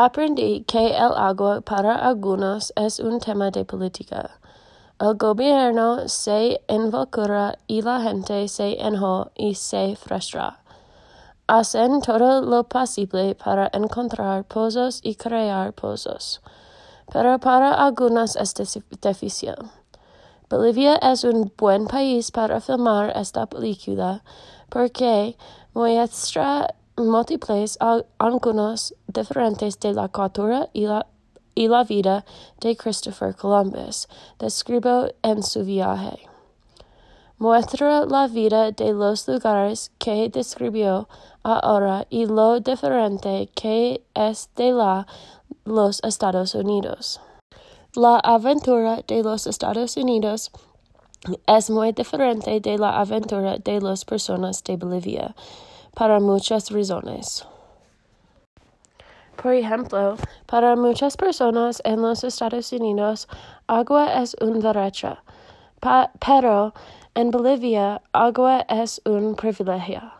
Aprendí que el agua para algunos es un tema de política. El gobierno se involucra y la gente se enojó y se frustra. Hacen todo lo posible para encontrar pozos y crear pozos, pero para algunos es difícil. Bolivia es un buen país para filmar esta película porque muestra múltiples ángulos diferentes de la cultura y la, y la vida de Christopher Columbus, describió en su viaje. Muestra la vida de los lugares que describió ahora y lo diferente que es de la, los Estados Unidos. La aventura de los Estados Unidos es muy diferente de la aventura de las personas de Bolivia, para muchas razones. Por ejemplo, para muchas personas en los Estados Unidos, agua es un derecho, pero en Bolivia, agua es un privilegio.